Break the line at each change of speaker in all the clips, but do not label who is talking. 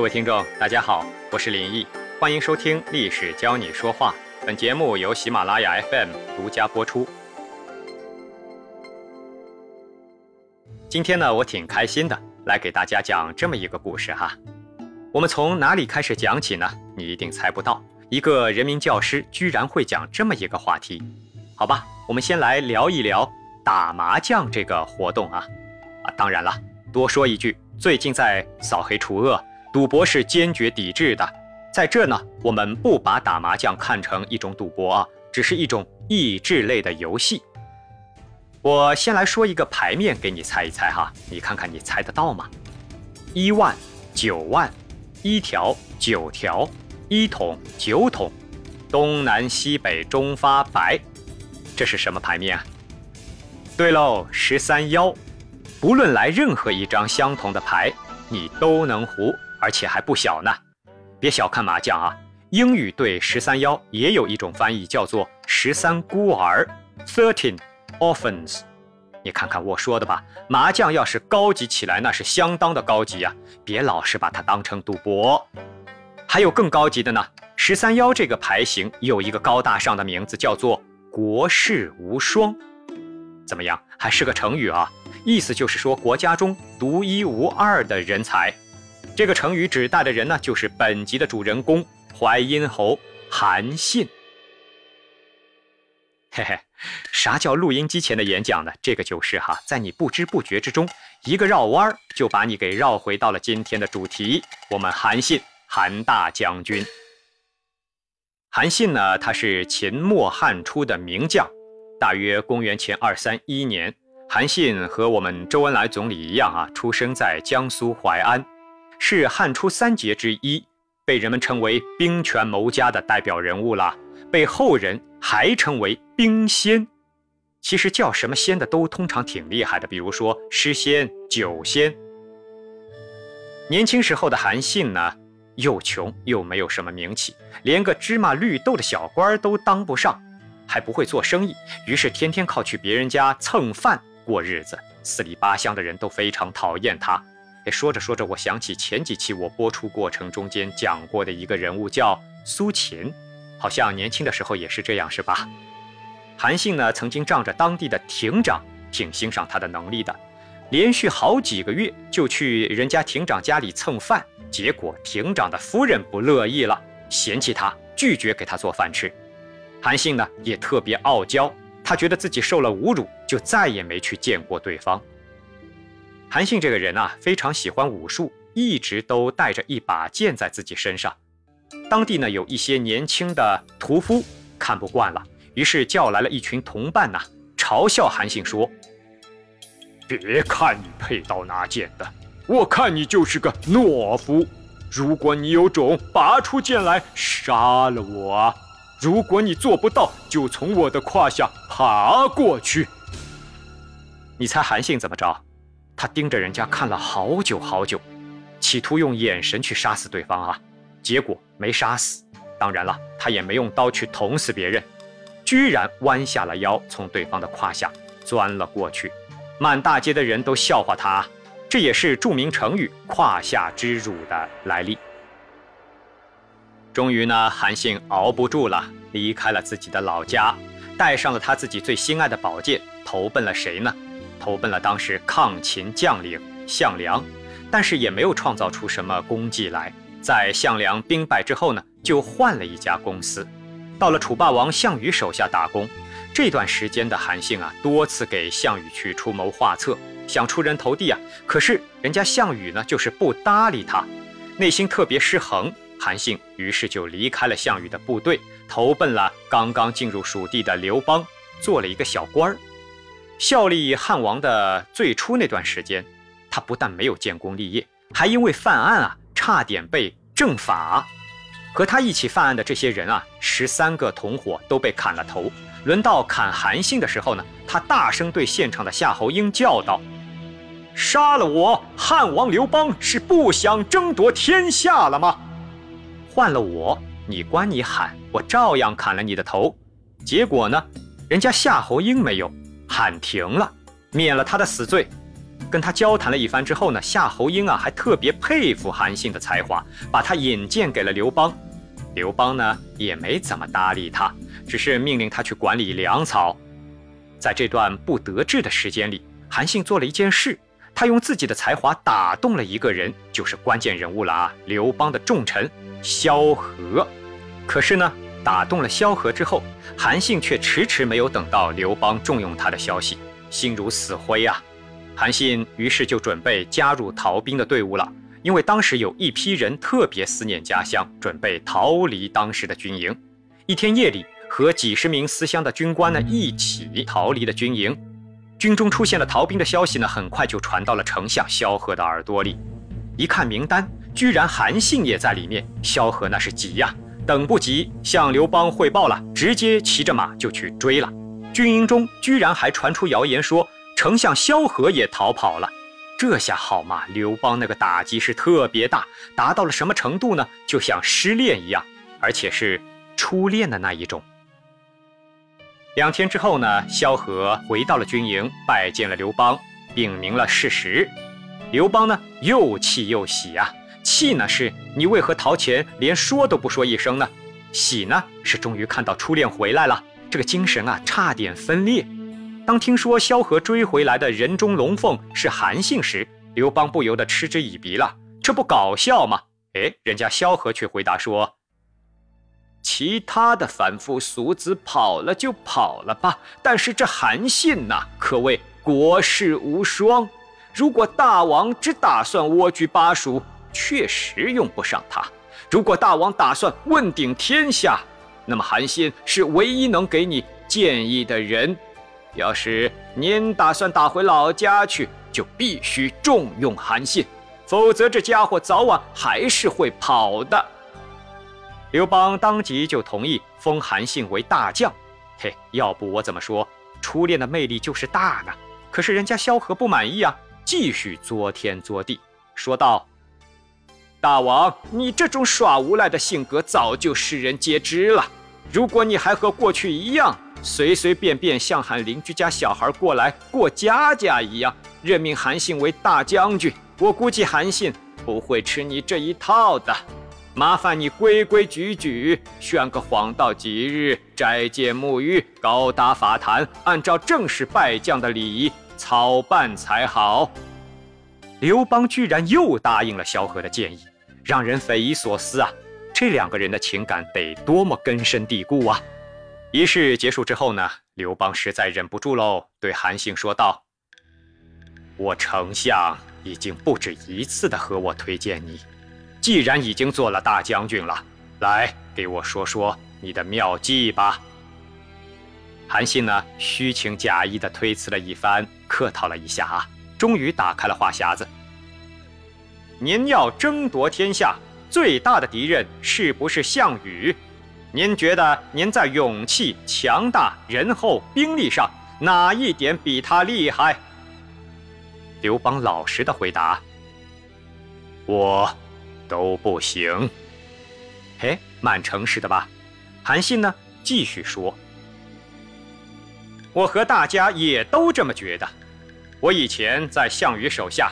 各位听众，大家好，我是林毅，欢迎收听《历史教你说话》。本节目由喜马拉雅 FM 独家播出。今天呢，我挺开心的，来给大家讲这么一个故事哈。我们从哪里开始讲起呢？你一定猜不到，一个人民教师居然会讲这么一个话题。好吧，我们先来聊一聊打麻将这个活动啊。啊，当然了，多说一句，最近在扫黑除恶。赌博是坚决抵制的，在这呢，我们不把打麻将看成一种赌博啊，只是一种益智类的游戏。我先来说一个牌面给你猜一猜哈，你看看你猜得到吗？一万、九万、一条、九条、一桶、九桶，东南西北中发白，这是什么牌面啊？对喽，十三幺，不论来任何一张相同的牌，你都能胡。而且还不小呢，别小看麻将啊！英语对十三幺也有一种翻译，叫做十三孤儿 （thirteen orphans）。你看看我说的吧，麻将要是高级起来，那是相当的高级呀！别老是把它当成赌博。还有更高级的呢，十三幺这个牌型有一个高大上的名字，叫做国士无双。怎么样，还是个成语啊？意思就是说国家中独一无二的人才。这个成语指代的人呢，就是本集的主人公淮阴侯韩信。嘿嘿，啥叫录音机前的演讲呢？这个就是哈，在你不知不觉之中，一个绕弯儿就把你给绕回到了今天的主题。我们韩信，韩大将军。韩信呢，他是秦末汉初的名将，大约公元前二三一年，韩信和我们周恩来总理一样啊，出生在江苏淮安。是汉初三杰之一，被人们称为兵权谋家的代表人物了，被后人还称为兵仙。其实叫什么仙的都通常挺厉害的，比如说诗仙、酒仙。年轻时候的韩信呢，又穷又没有什么名气，连个芝麻绿豆的小官都当不上，还不会做生意，于是天天靠去别人家蹭饭过日子，四里八乡的人都非常讨厌他。哎，说着说着，我想起前几期我播出过程中间讲过的一个人物，叫苏秦，好像年轻的时候也是这样，是吧？韩信呢，曾经仗着当地的亭长挺欣赏他的能力的，连续好几个月就去人家亭长家里蹭饭，结果亭长的夫人不乐意了，嫌弃他，拒绝给他做饭吃。韩信呢，也特别傲娇，他觉得自己受了侮辱，就再也没去见过对方。韩信这个人啊，非常喜欢武术，一直都带着一把剑在自己身上。当地呢，有一些年轻的屠夫看不惯了，于是叫来了一群同伴呐，嘲笑韩信说：“别看你佩刀拿剑的，我看你就是个懦夫。如果你有种，拔出剑来杀了我；如果你做不到，就从我的胯下爬过去。”你猜韩信怎么着？他盯着人家看了好久好久，企图用眼神去杀死对方啊，结果没杀死。当然了，他也没用刀去捅死别人，居然弯下了腰，从对方的胯下钻了过去。满大街的人都笑话他，这也是著名成语“胯下之辱”的来历。终于呢，韩信熬不住了，离开了自己的老家，带上了他自己最心爱的宝剑，投奔了谁呢？投奔了当时抗秦将领项梁，但是也没有创造出什么功绩来。在项梁兵败之后呢，就换了一家公司，到了楚霸王项羽手下打工。这段时间的韩信啊，多次给项羽去出谋划策，想出人头地啊。可是人家项羽呢，就是不搭理他，内心特别失衡。韩信于是就离开了项羽的部队，投奔了刚刚进入蜀地的刘邦，做了一个小官儿。效力汉王的最初那段时间，他不但没有建功立业，还因为犯案啊，差点被正法。和他一起犯案的这些人啊，十三个同伙都被砍了头。轮到砍韩信的时候呢，他大声对现场的夏侯婴叫道：“杀了我，汉王刘邦是不想争夺天下了吗？换了我，你关你喊，我照样砍了你的头。结果呢，人家夏侯婴没有。”喊停了，免了他的死罪。跟他交谈了一番之后呢，夏侯婴啊还特别佩服韩信的才华，把他引荐给了刘邦。刘邦呢也没怎么搭理他，只是命令他去管理粮草。在这段不得志的时间里，韩信做了一件事，他用自己的才华打动了一个人，就是关键人物了啊，刘邦的重臣萧何。可是呢，打动了萧何之后，韩信却迟迟没有等到刘邦重用他的消息，心如死灰啊。韩信于是就准备加入逃兵的队伍了，因为当时有一批人特别思念家乡，准备逃离当时的军营。一天夜里，和几十名思乡的军官呢一起逃离了军营。军中出现了逃兵的消息呢，很快就传到了丞相萧何的耳朵里。一看名单，居然韩信也在里面。萧何那是急呀，等不及向刘邦汇报了，直接骑着马就去追了。军营中居然还传出谣言说。丞相萧何也逃跑了，这下好嘛！刘邦那个打击是特别大，达到了什么程度呢？就像失恋一样，而且是初恋的那一种。两天之后呢，萧何回到了军营，拜见了刘邦，禀明了事实。刘邦呢，又气又喜啊！气呢是你为何逃前连说都不说一声呢？喜呢是终于看到初恋回来了，这个精神啊差点分裂。当听说萧何追回来的人中龙凤是韩信时，刘邦不由得嗤之以鼻了。这不搞笑吗？哎，人家萧何却回答说：“其他的凡夫俗子跑了就跑了吧，但是这韩信呐，可谓国士无双。如果大王只打算蜗居巴蜀，确实用不上他；如果大王打算问鼎天下，那么韩信是唯一能给你建议的人。”要是您打算打回老家去，就必须重用韩信，否则这家伙早晚还是会跑的。刘邦当即就同意封韩信为大将。嘿，要不我怎么说初恋的魅力就是大呢？可是人家萧何不满意啊，继续作天作地，说道：“大王，你这种耍无赖的性格早就世人皆知了。如果你还和过去一样……”随随便便像喊邻居家小孩过来过家家一样，任命韩信为大将军。我估计韩信不会吃你这一套的。麻烦你规规矩矩选个黄道吉日，斋戒沐浴，高搭法坛，按照正式拜将的礼仪操办才好。刘邦居然又答应了萧何的建议，让人匪夷所思啊！这两个人的情感得多么根深蒂固啊！仪式结束之后呢，刘邦实在忍不住喽，对韩信说道：“我丞相已经不止一次的和我推荐你，既然已经做了大将军了，来给我说说你的妙计吧。”韩信呢，虚情假意的推辞了一番，客套了一下啊，终于打开了话匣子：“您要争夺天下，最大的敌人是不是项羽？”您觉得您在勇气、强大、仁厚、兵力上哪一点比他厉害？刘邦老实的回答：“我都不行。”嘿，蛮诚实的吧？韩信呢，继续说：“我和大家也都这么觉得。我以前在项羽手下，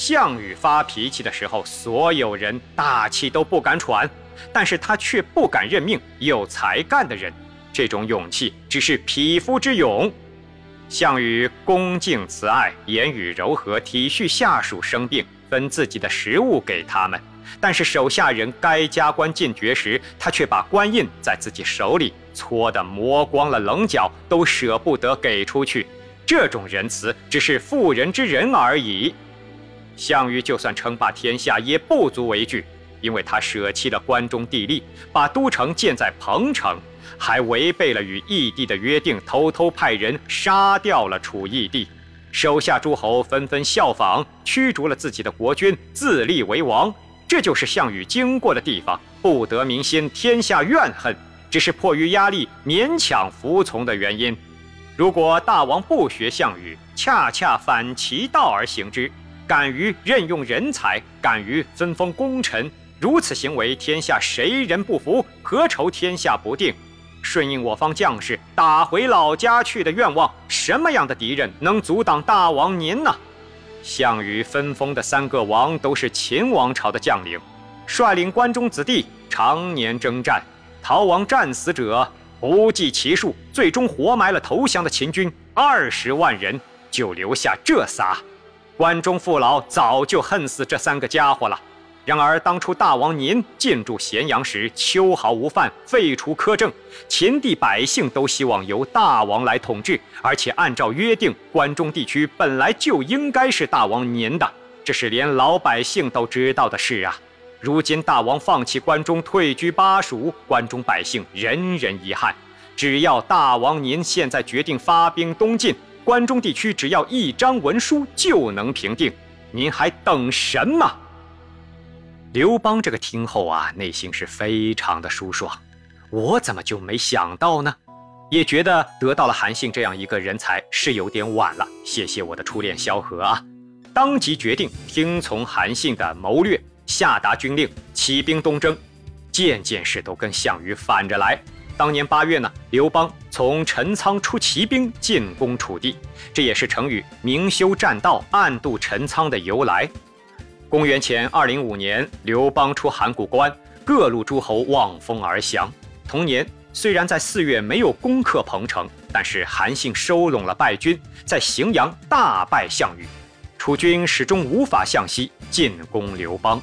项羽发脾气的时候，所有人大气都不敢喘。”但是他却不敢认命有才干的人，这种勇气只是匹夫之勇。项羽恭敬慈爱，言语柔和，体恤下属生病，分自己的食物给他们。但是手下人该加官进爵时，他却把官印在自己手里搓得磨光了棱角，都舍不得给出去。这种仁慈只是妇人之仁而已。项羽就算称霸天下，也不足为惧。因为他舍弃了关中地利，把都城建在彭城，还违背了与义帝的约定，偷偷派人杀掉了楚义帝。手下诸侯纷纷效仿，驱逐了自己的国君，自立为王。这就是项羽经过的地方，不得民心，天下怨恨，只是迫于压力勉强服从的原因。如果大王不学项羽，恰恰反其道而行之，敢于任用人才，敢于分封功臣。如此行为，天下谁人不服？何愁天下不定？顺应我方将士打回老家去的愿望，什么样的敌人能阻挡大王您呢？项羽分封的三个王都是秦王朝的将领，率领关中子弟常年征战，逃亡战死者不计其数，最终活埋了投降的秦军二十万人，就留下这仨。关中父老早就恨死这三个家伙了。然而，当初大王您进驻咸阳时，秋毫无犯，废除苛政，秦地百姓都希望由大王来统治，而且按照约定，关中地区本来就应该是大王您的，这是连老百姓都知道的事啊。如今大王放弃关中，退居巴蜀，关中百姓人人遗憾。只要大王您现在决定发兵东进，关中地区只要一张文书就能平定，您还等什么？刘邦这个听后啊，内心是非常的舒爽。我怎么就没想到呢？也觉得得到了韩信这样一个人才是有点晚了。谢谢我的初恋萧何啊！当即决定听从韩信的谋略，下达军令，起兵东征。件件事都跟项羽反着来。当年八月呢，刘邦从陈仓出骑兵进攻楚地，这也是成语“明修栈道，暗度陈仓”的由来。公元前二零五年，刘邦出函谷关，各路诸侯望风而降。同年，虽然在四月没有攻克彭城，但是韩信收拢了败军，在荥阳大败项羽，楚军始终无法向西进攻刘邦。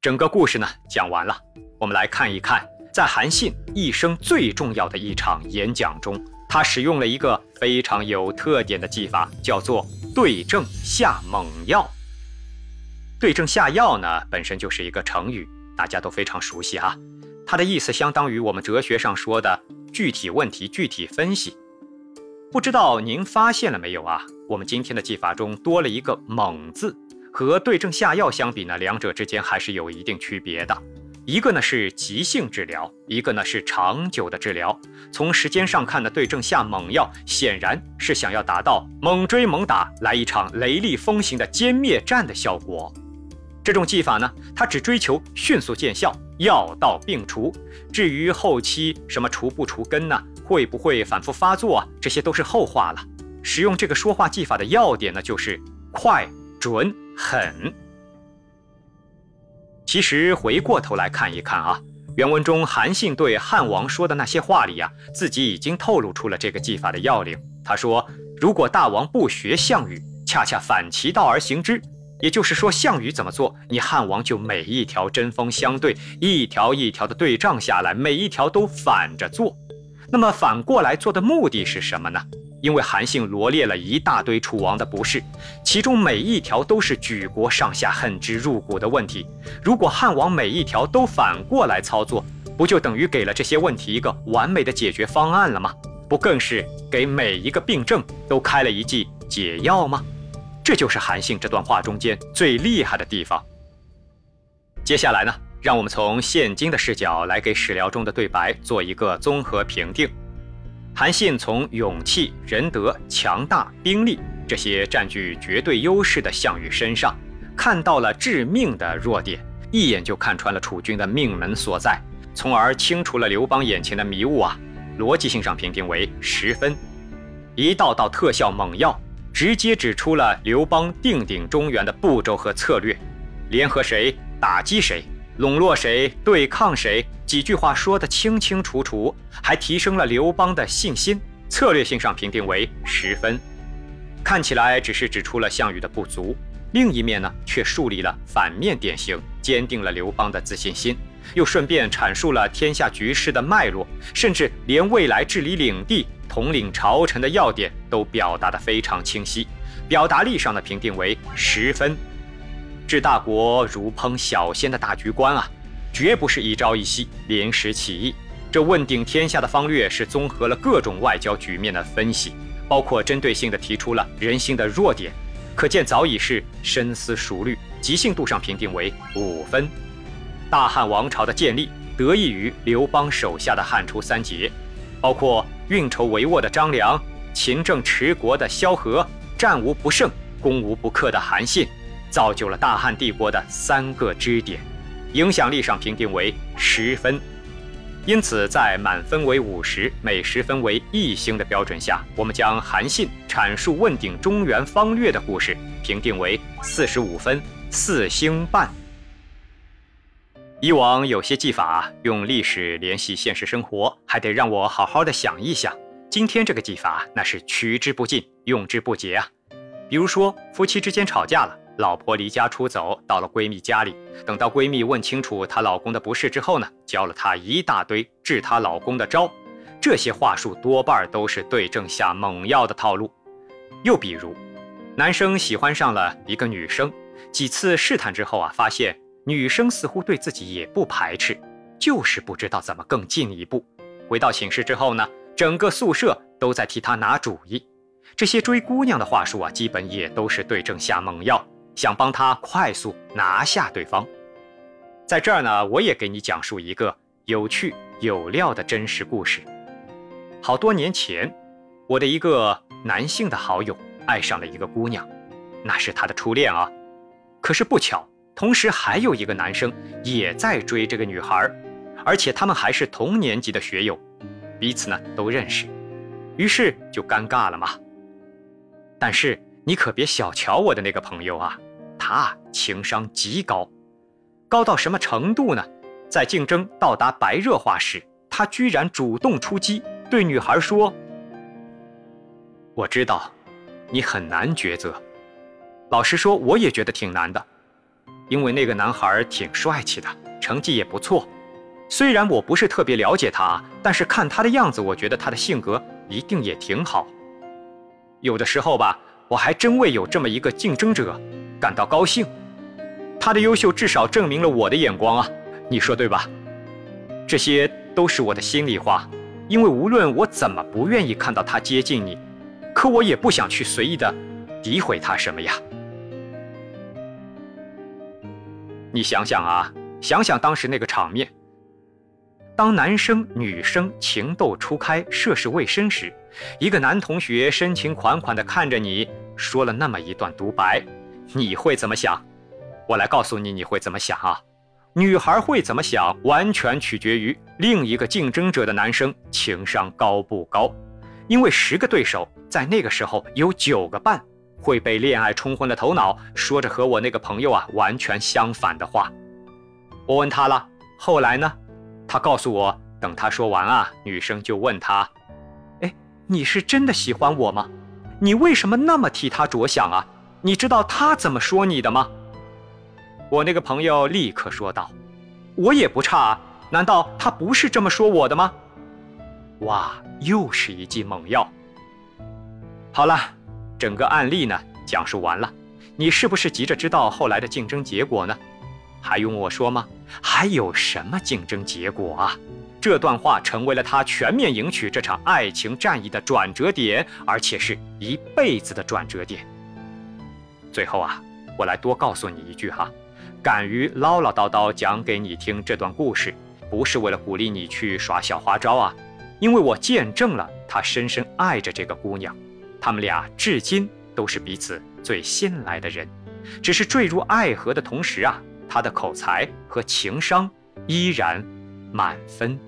整个故事呢讲完了，我们来看一看，在韩信一生最重要的一场演讲中，他使用了一个非常有特点的技法，叫做对症下猛药。对症下药呢，本身就是一个成语，大家都非常熟悉哈。它的意思相当于我们哲学上说的具体问题具体分析。不知道您发现了没有啊？我们今天的技法中多了一个“猛”字，和对症下药相比呢，两者之间还是有一定区别的。一个呢是急性治疗，一个呢是长久的治疗。从时间上看呢，对症下猛药显然是想要达到猛追猛打，来一场雷厉风行的歼灭战的效果。这种技法呢，它只追求迅速见效，药到病除。至于后期什么除不除根呢，会不会反复发作啊，这些都是后话了。使用这个说话技法的要点呢，就是快、准、狠。其实回过头来看一看啊，原文中韩信对汉王说的那些话里呀，自己已经透露出了这个技法的要领。他说：“如果大王不学项羽，恰恰反其道而行之。”也就是说，项羽怎么做，你汉王就每一条针锋相对，一条一条的对仗下来，每一条都反着做。那么反过来做的目的是什么呢？因为韩信罗列了一大堆楚王的不是，其中每一条都是举国上下恨之入骨的问题。如果汉王每一条都反过来操作，不就等于给了这些问题一个完美的解决方案了吗？不更是给每一个病症都开了一剂解药吗？这就是韩信这段话中间最厉害的地方。接下来呢，让我们从现今的视角来给史料中的对白做一个综合评定。韩信从勇气、仁德、强大、兵力这些占据绝对优势的项羽身上，看到了致命的弱点，一眼就看穿了楚军的命门所在，从而清除了刘邦眼前的迷雾啊。逻辑性上评定为十分，一道道特效猛药。直接指出了刘邦定鼎中原的步骤和策略，联合谁打击谁，笼络谁对抗谁，几句话说得清清楚楚，还提升了刘邦的信心。策略性上评定为十分，看起来只是指出了项羽的不足，另一面呢却树立了反面典型，坚定了刘邦的自信心，又顺便阐述了天下局势的脉络，甚至连未来治理领地。统领朝臣的要点都表达得非常清晰，表达力上的评定为十分。治大国如烹小鲜的大局观啊，绝不是一朝一夕临时起意。这问鼎天下的方略是综合了各种外交局面的分析，包括针对性的提出了人性的弱点，可见早已是深思熟虑。即兴度上评定为五分。大汉王朝的建立得益于刘邦手下的汉初三杰。包括运筹帷幄的张良、勤政持国的萧何、战无不胜、攻无不克的韩信，造就了大汉帝国的三个支点，影响力上评定为十分。因此，在满分为五十、每十分为一星的标准下，我们将韩信阐述问鼎中原方略的故事评定为四十五分，四星半。以往有些技法用历史联系现实生活，还得让我好好的想一想。今天这个技法那是取之不尽，用之不竭啊！比如说，夫妻之间吵架了。老婆离家出走，到了闺蜜家里。等到闺蜜问清楚她老公的不是之后呢，教了她一大堆治她老公的招。这些话术多半都是对症下猛药的套路。又比如，男生喜欢上了一个女生，几次试探之后啊，发现女生似乎对自己也不排斥，就是不知道怎么更进一步。回到寝室之后呢，整个宿舍都在替他拿主意。这些追姑娘的话术啊，基本也都是对症下猛药。想帮他快速拿下对方，在这儿呢，我也给你讲述一个有趣有料的真实故事。好多年前，我的一个男性的好友爱上了一个姑娘，那是他的初恋啊。可是不巧，同时还有一个男生也在追这个女孩，而且他们还是同年级的学友，彼此呢都认识，于是就尴尬了嘛。但是你可别小瞧我的那个朋友啊。他情商极高，高到什么程度呢？在竞争到达白热化时，他居然主动出击，对女孩说：“我知道，你很难抉择。老实说，我也觉得挺难的，因为那个男孩挺帅气的，成绩也不错。虽然我不是特别了解他，但是看他的样子，我觉得他的性格一定也挺好。有的时候吧，我还真为有这么一个竞争者。”感到高兴，他的优秀至少证明了我的眼光啊，你说对吧？这些都是我的心里话，因为无论我怎么不愿意看到他接近你，可我也不想去随意的诋毁他什么呀。你想想啊，想想当时那个场面，当男生女生情窦初开、涉世未深时，一个男同学深情款款的看着你说了那么一段独白。你会怎么想？我来告诉你，你会怎么想啊？女孩会怎么想，完全取决于另一个竞争者的男生情商高不高。因为十个对手，在那个时候有九个半会被恋爱冲昏了头脑，说着和我那个朋友啊完全相反的话。我问他了，后来呢？他告诉我，等他说完啊，女生就问他：“哎，你是真的喜欢我吗？你为什么那么替他着想啊？”你知道他怎么说你的吗？我那个朋友立刻说道：“我也不差啊，难道他不是这么说我的吗？”哇，又是一剂猛药。好了，整个案例呢讲述完了，你是不是急着知道后来的竞争结果呢？还用我说吗？还有什么竞争结果啊？这段话成为了他全面赢取这场爱情战役的转折点，而且是一辈子的转折点。最后啊，我来多告诉你一句哈，敢于唠唠叨叨讲给你听这段故事，不是为了鼓励你去耍小花招啊，因为我见证了他深深爱着这个姑娘，他们俩至今都是彼此最信赖的人，只是坠入爱河的同时啊，他的口才和情商依然满分。